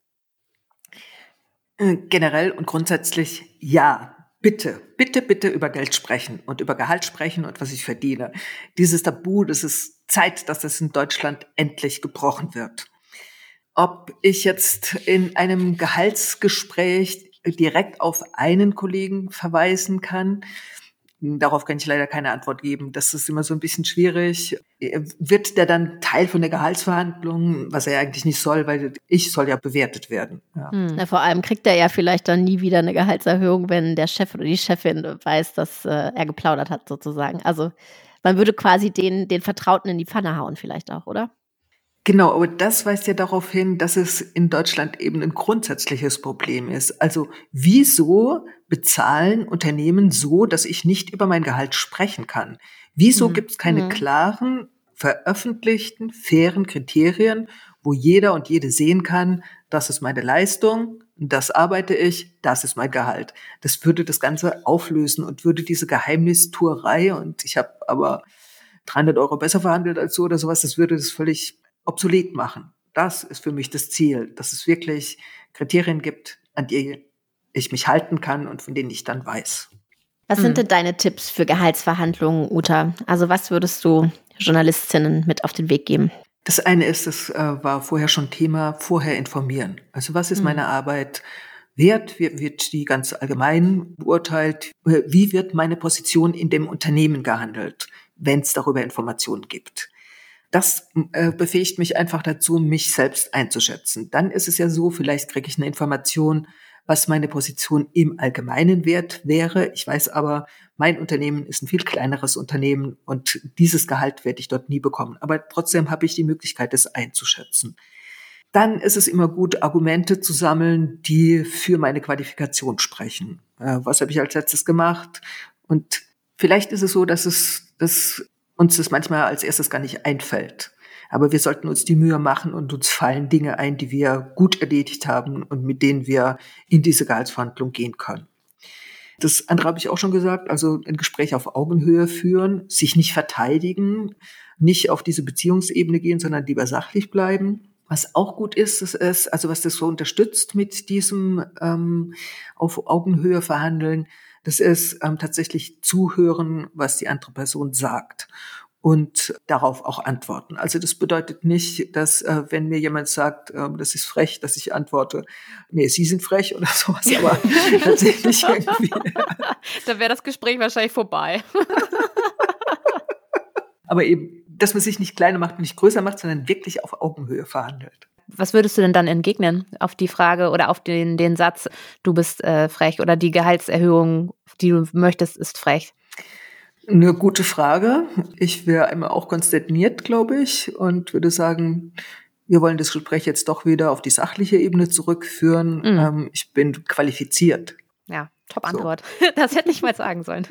Speaker 4: Äh, generell und grundsätzlich ja. Bitte, bitte, bitte über Geld sprechen und über Gehalt sprechen und was ich verdiene. Dieses Tabu, das ist Zeit, dass das in Deutschland endlich gebrochen wird. Ob ich jetzt in einem Gehaltsgespräch direkt auf einen Kollegen verweisen kann. Darauf kann ich leider keine Antwort geben. Das ist immer so ein bisschen schwierig. Wird der dann Teil von der Gehaltsverhandlung, was er eigentlich nicht soll, weil ich soll ja bewertet werden. Ja.
Speaker 2: Hm. Na, vor allem kriegt er ja vielleicht dann nie wieder eine Gehaltserhöhung, wenn der Chef oder die Chefin weiß, dass äh, er geplaudert hat, sozusagen. Also man würde quasi den, den Vertrauten in die Pfanne hauen, vielleicht auch, oder?
Speaker 4: Genau, aber das weist ja darauf hin, dass es in Deutschland eben ein grundsätzliches Problem ist. Also wieso bezahlen Unternehmen so, dass ich nicht über mein Gehalt sprechen kann? Wieso mhm. gibt es keine mhm. klaren, veröffentlichten, fairen Kriterien, wo jeder und jede sehen kann, das ist meine Leistung, das arbeite ich, das ist mein Gehalt. Das würde das Ganze auflösen und würde diese Geheimnistuerei und ich habe aber 300 Euro besser verhandelt als so oder sowas, das würde das völlig obsolet machen. Das ist für mich das Ziel, dass es wirklich Kriterien gibt, an die ich mich halten kann und von denen ich dann weiß.
Speaker 2: Was sind hm. denn deine Tipps für Gehaltsverhandlungen, Uta? Also was würdest du Journalistinnen mit auf den Weg geben?
Speaker 4: Das eine ist, das äh, war vorher schon Thema, vorher informieren. Also was ist hm. meine Arbeit wert? Wie wird die ganz allgemein beurteilt? Wie wird meine Position in dem Unternehmen gehandelt, wenn es darüber Informationen gibt? Das äh, befähigt mich einfach dazu, mich selbst einzuschätzen. Dann ist es ja so, vielleicht kriege ich eine Information, was meine Position im Allgemeinen wert wäre. Ich weiß aber, mein Unternehmen ist ein viel kleineres Unternehmen und dieses Gehalt werde ich dort nie bekommen. Aber trotzdem habe ich die Möglichkeit, es einzuschätzen. Dann ist es immer gut, Argumente zu sammeln, die für meine Qualifikation sprechen. Äh, was habe ich als letztes gemacht? Und vielleicht ist es so, dass es dass uns das manchmal als erstes gar nicht einfällt. Aber wir sollten uns die Mühe machen und uns fallen Dinge ein, die wir gut erledigt haben und mit denen wir in diese Gehaltsverhandlung gehen können. Das andere habe ich auch schon gesagt, also ein Gespräch auf Augenhöhe führen, sich nicht verteidigen, nicht auf diese Beziehungsebene gehen, sondern lieber sachlich bleiben. Was auch gut ist, ist, ist also was das so unterstützt mit diesem ähm, auf Augenhöhe verhandeln, das ist ähm, tatsächlich zuhören, was die andere Person sagt und darauf auch antworten. Also das bedeutet nicht, dass äh, wenn mir jemand sagt, äh, das ist frech, dass ich antworte, nee, Sie sind frech oder sowas, aber tatsächlich irgendwie.
Speaker 3: Dann wäre das Gespräch wahrscheinlich vorbei.
Speaker 4: Aber eben, dass man sich nicht kleiner macht und nicht größer macht, sondern wirklich auf Augenhöhe verhandelt.
Speaker 3: Was würdest du denn dann entgegnen auf die Frage oder auf den, den Satz, du bist äh, frech oder die Gehaltserhöhung, die du möchtest, ist frech?
Speaker 4: Eine gute Frage. Ich wäre einmal auch konsterniert, glaube ich, und würde sagen, wir wollen das Gespräch jetzt doch wieder auf die sachliche Ebene zurückführen. Mhm. Ähm, ich bin qualifiziert.
Speaker 3: Ja, top Antwort. So. Das hätte ich mal sagen sollen.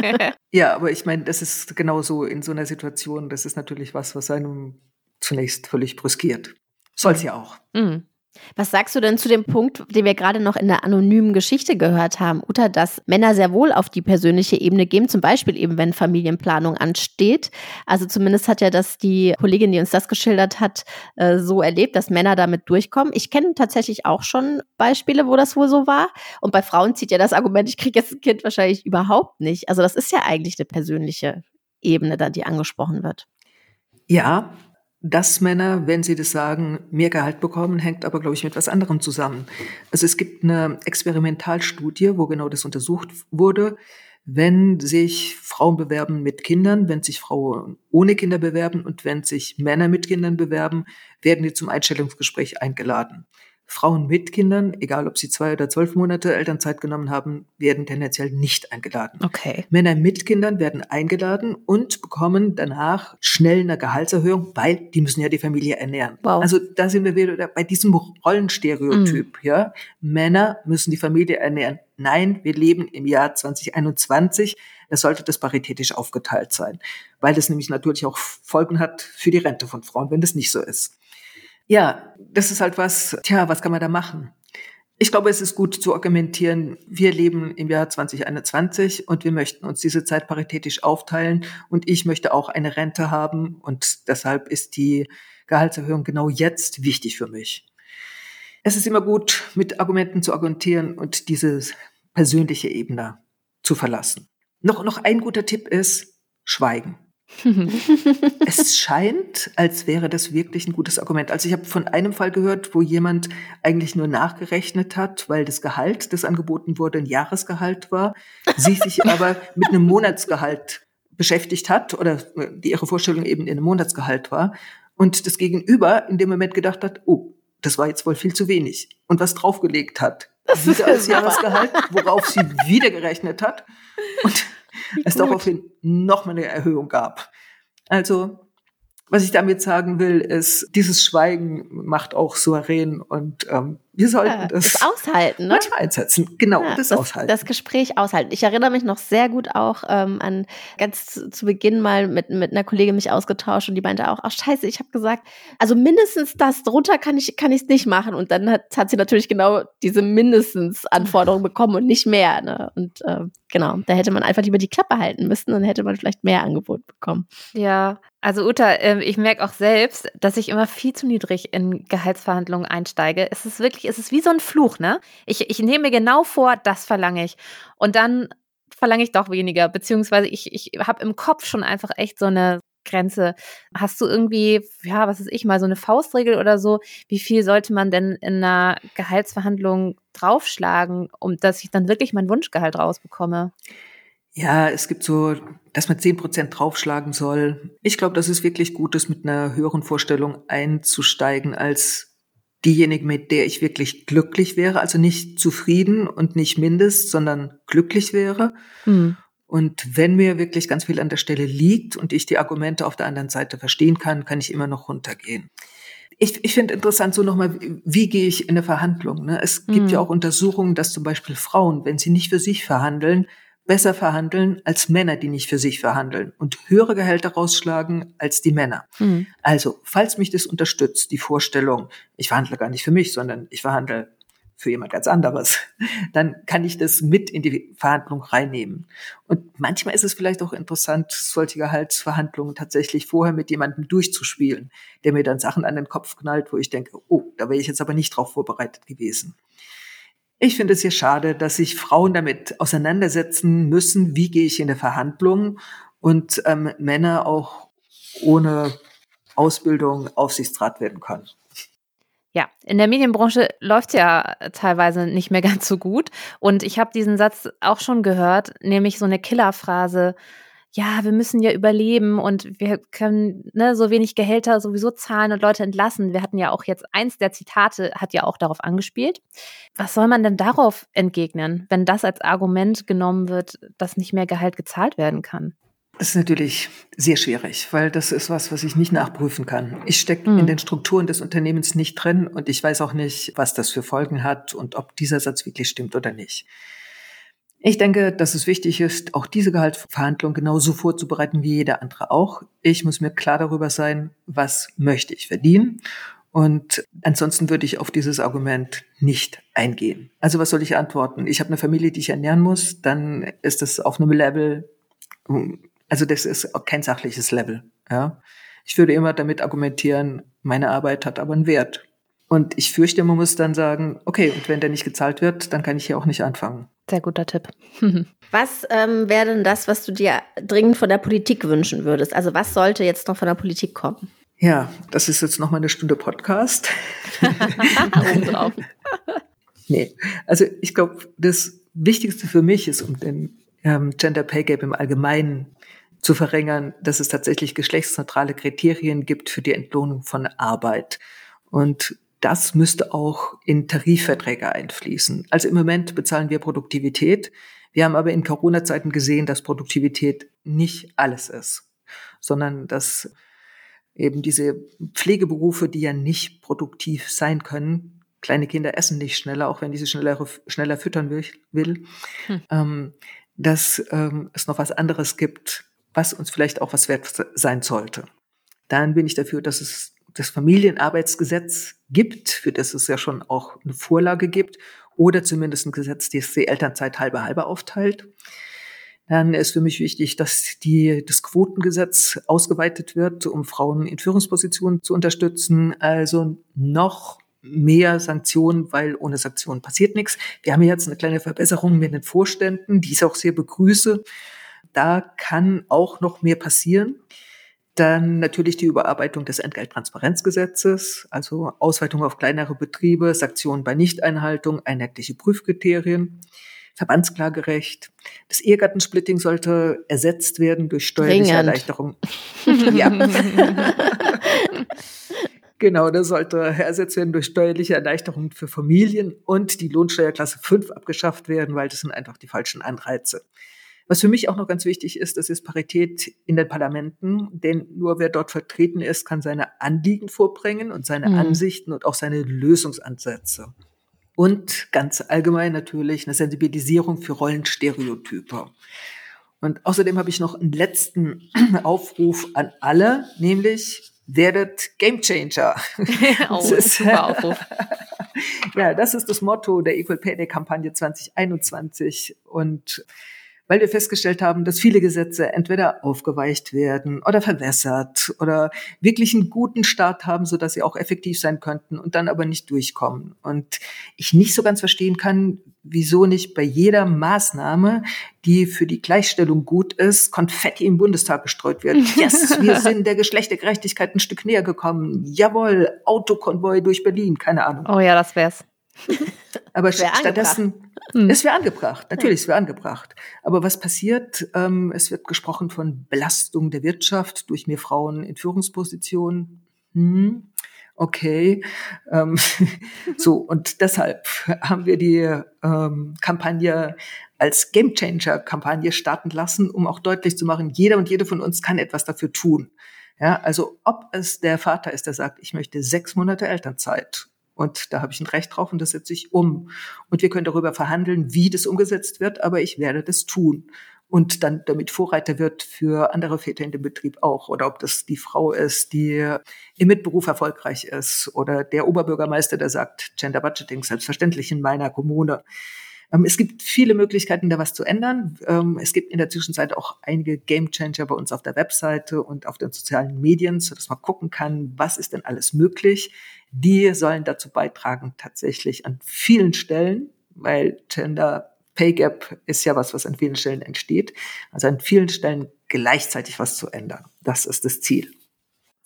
Speaker 4: ja, aber ich meine, das ist genau so in so einer Situation, das ist natürlich was, was einem zunächst völlig brüskiert. Soll ja auch. Mhm.
Speaker 2: Was sagst du denn zu dem Punkt, den wir gerade noch in der anonymen Geschichte gehört haben, Uta, dass Männer sehr wohl auf die persönliche Ebene gehen, zum Beispiel eben, wenn Familienplanung ansteht. Also zumindest hat ja das die Kollegin, die uns das geschildert hat, äh, so erlebt, dass Männer damit durchkommen. Ich kenne tatsächlich auch schon Beispiele, wo das wohl so war. Und bei Frauen zieht ja das Argument, ich kriege jetzt ein Kind wahrscheinlich überhaupt nicht. Also das ist ja eigentlich eine persönliche Ebene, da die angesprochen wird.
Speaker 4: Ja, dass Männer, wenn sie das sagen, mehr Gehalt bekommen, hängt aber, glaube ich, mit was anderem zusammen. Also es gibt eine Experimentalstudie, wo genau das untersucht wurde. Wenn sich Frauen bewerben mit Kindern, wenn sich Frauen ohne Kinder bewerben und wenn sich Männer mit Kindern bewerben, werden die zum Einstellungsgespräch eingeladen. Frauen mit Kindern, egal ob sie zwei oder zwölf Monate Elternzeit genommen haben, werden tendenziell nicht eingeladen.
Speaker 2: Okay.
Speaker 4: Männer mit Kindern werden eingeladen und bekommen danach schnell eine Gehaltserhöhung, weil die müssen ja die Familie ernähren. Wow. Also da sind wir wieder bei diesem Rollenstereotyp. Mm. Ja, Männer müssen die Familie ernähren. Nein, wir leben im Jahr 2021. Da sollte das paritätisch aufgeteilt sein, weil das nämlich natürlich auch Folgen hat für die Rente von Frauen, wenn das nicht so ist. Ja, das ist halt was, tja, was kann man da machen? Ich glaube, es ist gut zu argumentieren, wir leben im Jahr 2021 und wir möchten uns diese Zeit paritätisch aufteilen und ich möchte auch eine Rente haben und deshalb ist die Gehaltserhöhung genau jetzt wichtig für mich. Es ist immer gut, mit Argumenten zu argumentieren und diese persönliche Ebene zu verlassen. Noch, noch ein guter Tipp ist, schweigen. es scheint, als wäre das wirklich ein gutes Argument. Also ich habe von einem Fall gehört, wo jemand eigentlich nur nachgerechnet hat, weil das Gehalt, das angeboten wurde, ein Jahresgehalt war, sie sich aber mit einem Monatsgehalt beschäftigt hat oder die ihre Vorstellung eben in einem Monatsgehalt war und das Gegenüber in dem Moment gedacht hat, oh, das war jetzt wohl viel zu wenig und was draufgelegt hat. Das wieder als Jahresgehalt, worauf sie wieder gerechnet hat und es daraufhin nochmal eine Erhöhung gab. Also was ich damit sagen will, ist, dieses Schweigen macht auch souverän und ähm, wir sollten ja, das,
Speaker 2: das aushalten, ne?
Speaker 4: manchmal einsetzen. Genau, ja, das,
Speaker 2: das,
Speaker 4: aushalten.
Speaker 2: Das Gespräch aushalten. Ich erinnere mich noch sehr gut auch ähm, an ganz zu, zu Beginn mal mit, mit einer Kollegin mich ausgetauscht und die meinte auch, ach scheiße, ich habe gesagt, also mindestens das, drunter kann ich kann ich es nicht machen. Und dann hat, hat sie natürlich genau diese mindestens Anforderung bekommen und nicht mehr. Ne? Und äh, genau, da hätte man einfach lieber die Klappe halten müssen, dann hätte man vielleicht mehr Angebot bekommen.
Speaker 3: Ja, also Uta, äh, ich merke auch selbst, dass ich immer viel zu niedrig in Gehaltsverhandlungen einsteige. Es ist wirklich, es ist wie so ein Fluch, ne? Ich, ich nehme mir genau vor, das verlange ich. Und dann verlange ich doch weniger, beziehungsweise ich, ich habe im Kopf schon einfach echt so eine Grenze. Hast du irgendwie, ja, was ist ich mal, so eine Faustregel oder so? Wie viel sollte man denn in einer Gehaltsverhandlung draufschlagen, um dass ich dann wirklich mein Wunschgehalt rausbekomme?
Speaker 4: Ja, es gibt so, dass man zehn Prozent draufschlagen soll. Ich glaube, dass es wirklich gut ist, mit einer höheren Vorstellung einzusteigen als diejenige, mit der ich wirklich glücklich wäre. Also nicht zufrieden und nicht mindest, sondern glücklich wäre. Mhm. Und wenn mir wirklich ganz viel an der Stelle liegt und ich die Argumente auf der anderen Seite verstehen kann, kann ich immer noch runtergehen. Ich, ich finde interessant so nochmal, wie, gehe ich in eine Verhandlung? Ne? Es gibt mhm. ja auch Untersuchungen, dass zum Beispiel Frauen, wenn sie nicht für sich verhandeln, besser verhandeln als Männer, die nicht für sich verhandeln und höhere Gehälter rausschlagen als die Männer. Mhm. Also, falls mich das unterstützt, die Vorstellung, ich verhandle gar nicht für mich, sondern ich verhandle für jemand ganz anderes, dann kann ich das mit in die Verhandlung reinnehmen. Und manchmal ist es vielleicht auch interessant, solche Gehaltsverhandlungen tatsächlich vorher mit jemandem durchzuspielen, der mir dann Sachen an den Kopf knallt, wo ich denke, oh, da wäre ich jetzt aber nicht drauf vorbereitet gewesen. Ich finde es hier schade, dass sich Frauen damit auseinandersetzen müssen, wie gehe ich in der Verhandlung und ähm, Männer auch ohne Ausbildung Aufsichtsrat werden können.
Speaker 3: Ja, in der Medienbranche läuft ja teilweise nicht mehr ganz so gut. Und ich habe diesen Satz auch schon gehört, nämlich so eine Killerphrase, ja, wir müssen ja überleben und wir können ne, so wenig Gehälter sowieso zahlen und Leute entlassen. Wir hatten ja auch jetzt eins der Zitate hat ja auch darauf angespielt. Was soll man denn darauf entgegnen, wenn das als Argument genommen wird, dass nicht mehr Gehalt gezahlt werden kann?
Speaker 4: Das ist natürlich sehr schwierig, weil das ist was, was ich nicht nachprüfen kann. Ich stecke mhm. in den Strukturen des Unternehmens nicht drin und ich weiß auch nicht, was das für Folgen hat und ob dieser Satz wirklich stimmt oder nicht. Ich denke, dass es wichtig ist, auch diese Gehaltsverhandlung genauso vorzubereiten wie jeder andere auch. Ich muss mir klar darüber sein, was möchte ich verdienen. Und ansonsten würde ich auf dieses Argument nicht eingehen. Also was soll ich antworten? Ich habe eine Familie, die ich ernähren muss, dann ist das auf einem Level, also das ist auch kein sachliches Level. Ja? Ich würde immer damit argumentieren, meine Arbeit hat aber einen Wert. Und ich fürchte, man muss dann sagen, okay, und wenn der nicht gezahlt wird, dann kann ich hier auch nicht anfangen.
Speaker 3: Sehr guter Tipp.
Speaker 2: was ähm, wäre denn das, was du dir dringend von der Politik wünschen würdest? Also was sollte jetzt noch von der Politik kommen?
Speaker 4: Ja, das ist jetzt noch mal eine Stunde Podcast. nee, also ich glaube, das Wichtigste für mich ist, um den ähm, Gender Pay Gap im Allgemeinen zu verringern, dass es tatsächlich geschlechtsneutrale Kriterien gibt für die Entlohnung von Arbeit. Und das müsste auch in Tarifverträge einfließen. Also im Moment bezahlen wir Produktivität. Wir haben aber in Corona-Zeiten gesehen, dass Produktivität nicht alles ist, sondern dass eben diese Pflegeberufe, die ja nicht produktiv sein können, kleine Kinder essen nicht schneller, auch wenn diese schneller, schneller füttern will, hm. ähm, dass ähm, es noch was anderes gibt, was uns vielleicht auch was wert sein sollte. Dann bin ich dafür, dass es das Familienarbeitsgesetz gibt, für das es ja schon auch eine Vorlage gibt, oder zumindest ein Gesetz, das die Elternzeit halbe halbe aufteilt. Dann ist für mich wichtig, dass die, das Quotengesetz ausgeweitet wird, um Frauen in Führungspositionen zu unterstützen. Also noch mehr Sanktionen, weil ohne Sanktionen passiert nichts. Wir haben jetzt eine kleine Verbesserung mit den Vorständen, die ich auch sehr begrüße. Da kann auch noch mehr passieren. Dann natürlich die Überarbeitung des Entgelttransparenzgesetzes, also Ausweitung auf kleinere Betriebe, Sanktionen bei Nichteinhaltung, einheitliche Prüfkriterien, Verbandsklagerecht. Das Ehegattensplitting sollte ersetzt werden durch steuerliche Dringend. Erleichterung. ja. Genau, das sollte ersetzt werden durch steuerliche Erleichterungen für Familien und die Lohnsteuerklasse 5 abgeschafft werden, weil das sind einfach die falschen Anreize. Was für mich auch noch ganz wichtig ist, das ist Parität in den Parlamenten, denn nur wer dort vertreten ist, kann seine Anliegen vorbringen und seine mhm. Ansichten und auch seine Lösungsansätze. Und ganz allgemein natürlich eine Sensibilisierung für Rollenstereotype. Und außerdem habe ich noch einen letzten Aufruf an alle, nämlich werdet Gamechanger.
Speaker 3: oh, das ist, super Aufruf.
Speaker 4: ja, das ist das Motto der Equal Pay Day Kampagne 2021 und weil wir festgestellt haben, dass viele Gesetze entweder aufgeweicht werden oder verwässert oder wirklich einen guten Start haben, so dass sie auch effektiv sein könnten und dann aber nicht durchkommen. Und ich nicht so ganz verstehen kann, wieso nicht bei jeder Maßnahme, die für die Gleichstellung gut ist, Konfetti im Bundestag gestreut wird. Yes, wir sind der Geschlechtergerechtigkeit ein Stück näher gekommen. Jawohl, Autokonvoi durch Berlin, keine Ahnung.
Speaker 3: Oh ja, das wär's.
Speaker 4: Aber stattdessen, hm. es wäre angebracht, natürlich, es wäre angebracht. Aber was passiert? Ähm, es wird gesprochen von Belastung der Wirtschaft durch mehr Frauen in Führungspositionen. Hm, okay. Ähm, so, und deshalb haben wir die ähm, Kampagne als Gamechanger-Kampagne starten lassen, um auch deutlich zu machen, jeder und jede von uns kann etwas dafür tun. Ja, also ob es der Vater ist, der sagt, ich möchte sechs Monate Elternzeit und da habe ich ein Recht drauf und das setze ich um. Und wir können darüber verhandeln, wie das umgesetzt wird, aber ich werde das tun. Und dann damit Vorreiter wird für andere Väter in dem Betrieb auch. Oder ob das die Frau ist, die im Mitberuf erfolgreich ist. Oder der Oberbürgermeister, der sagt, Gender Budgeting selbstverständlich in meiner Kommune. Ähm, es gibt viele Möglichkeiten, da was zu ändern. Ähm, es gibt in der Zwischenzeit auch einige Game Changer bei uns auf der Webseite und auf den sozialen Medien, sodass man gucken kann, was ist denn alles möglich. Die sollen dazu beitragen, tatsächlich an vielen Stellen, weil Gender Pay Gap ist ja was, was an vielen Stellen entsteht, also an vielen Stellen gleichzeitig was zu ändern. Das ist das Ziel.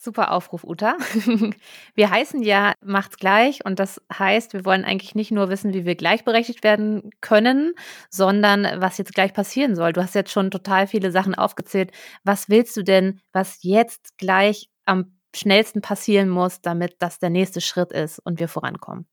Speaker 3: Super Aufruf, Uta. Wir heißen ja Macht's gleich und das heißt, wir wollen eigentlich nicht nur wissen, wie wir gleichberechtigt werden können, sondern was jetzt gleich passieren soll. Du hast jetzt schon total viele Sachen aufgezählt. Was willst du denn, was jetzt gleich am schnellsten passieren muss, damit das der nächste Schritt ist und wir vorankommen?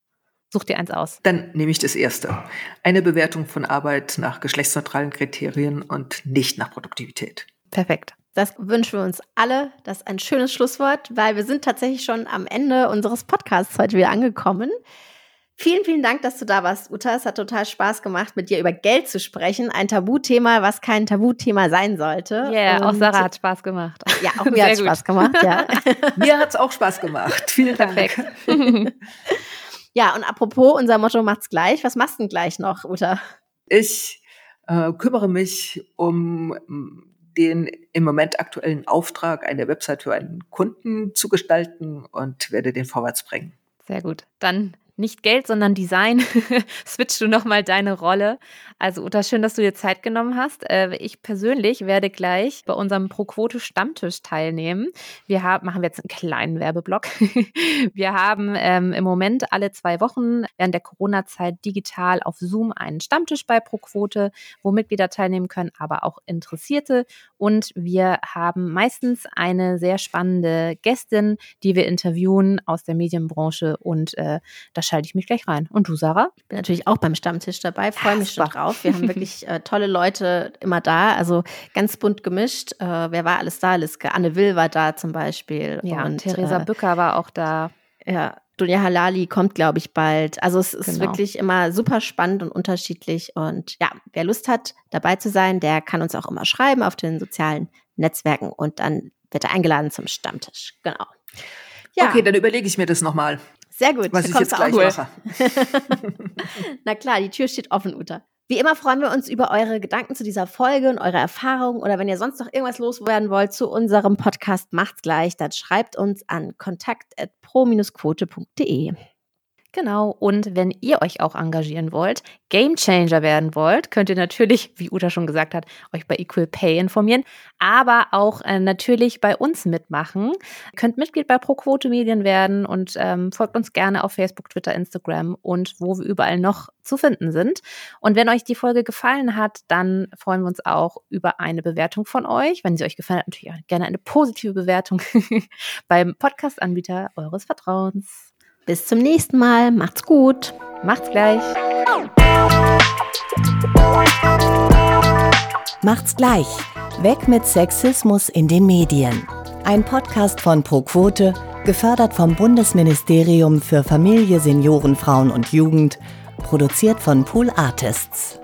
Speaker 3: Such dir eins aus.
Speaker 4: Dann nehme ich das erste. Eine Bewertung von Arbeit nach geschlechtsneutralen Kriterien und nicht nach Produktivität.
Speaker 3: Perfekt.
Speaker 2: Das wünschen wir uns alle. Das ist ein schönes Schlusswort, weil wir sind tatsächlich schon am Ende unseres Podcasts heute wieder angekommen. Vielen, vielen Dank, dass du da warst, Uta. Es hat total Spaß gemacht, mit dir über Geld zu sprechen. Ein Tabuthema, was kein Tabuthema sein sollte.
Speaker 3: Ja, yeah, auch Sarah hat Spaß gemacht.
Speaker 2: Ja, auch mir hat Spaß gemacht, ja.
Speaker 4: mir hat es auch Spaß gemacht. Vielen Dank. Perfekt.
Speaker 2: ja, und apropos, unser Motto macht's gleich. Was machst du denn gleich noch, Uta?
Speaker 4: Ich äh, kümmere mich um den im Moment aktuellen Auftrag, eine Website für einen Kunden zu gestalten und werde den vorwärts bringen.
Speaker 3: Sehr gut. Dann nicht Geld, sondern Design, switchst du nochmal deine Rolle. Also Uta, schön, dass du dir Zeit genommen hast. Äh, ich persönlich werde gleich bei unserem Pro-Quote Stammtisch teilnehmen. Wir haben, machen wir jetzt einen kleinen Werbeblock. wir haben ähm, im Moment alle zwei Wochen während der Corona-Zeit digital auf Zoom einen Stammtisch bei Pro-Quote, wo Mitglieder teilnehmen können, aber auch Interessierte. Und wir haben meistens eine sehr spannende Gästin, die wir interviewen aus der Medienbranche und äh, das schalte ich mich gleich rein. Und du, Sarah?
Speaker 2: Ich bin natürlich auch beim Stammtisch dabei, freue mich schon drauf. Wir haben wirklich äh, tolle Leute immer da, also ganz bunt gemischt. Äh, wer war alles da? Liske Anne Will war da zum Beispiel.
Speaker 3: Ja, und Theresa äh, Bücker war auch da.
Speaker 2: Ja, Dunja Halali kommt, glaube ich, bald. Also es ist genau. wirklich immer super spannend und unterschiedlich. Und ja, wer Lust hat, dabei zu sein, der kann uns auch immer schreiben auf den sozialen Netzwerken und dann wird er eingeladen zum Stammtisch. Genau.
Speaker 4: Ja. Okay, dann überlege ich mir das nochmal.
Speaker 2: Sehr gut.
Speaker 4: Was ich jetzt gleich cool. mache.
Speaker 2: Na klar, die Tür steht offen, Uta. Wie immer freuen wir uns über eure Gedanken zu dieser Folge und eure Erfahrungen oder wenn ihr sonst noch irgendwas loswerden wollt zu unserem Podcast, macht's gleich, dann schreibt uns an kontakt@pro-quote.de.
Speaker 3: Genau. Und wenn ihr euch auch engagieren wollt, Gamechanger werden wollt, könnt ihr natürlich, wie Uta schon gesagt hat, euch bei Equal Pay informieren, aber auch äh, natürlich bei uns mitmachen. Könnt Mitglied bei ProQuote Medien werden und ähm, folgt uns gerne auf Facebook, Twitter, Instagram und wo wir überall noch zu finden sind. Und wenn euch die Folge gefallen hat, dann freuen wir uns auch über eine Bewertung von euch. Wenn sie euch gefallen hat, natürlich auch gerne eine positive Bewertung beim Podcast-Anbieter eures Vertrauens.
Speaker 2: Bis zum nächsten Mal. Macht's gut.
Speaker 3: Macht's gleich.
Speaker 1: Macht's gleich. Weg mit Sexismus in den Medien. Ein Podcast von ProQuote, gefördert vom Bundesministerium für Familie, Senioren, Frauen und Jugend, produziert von Pool Artists.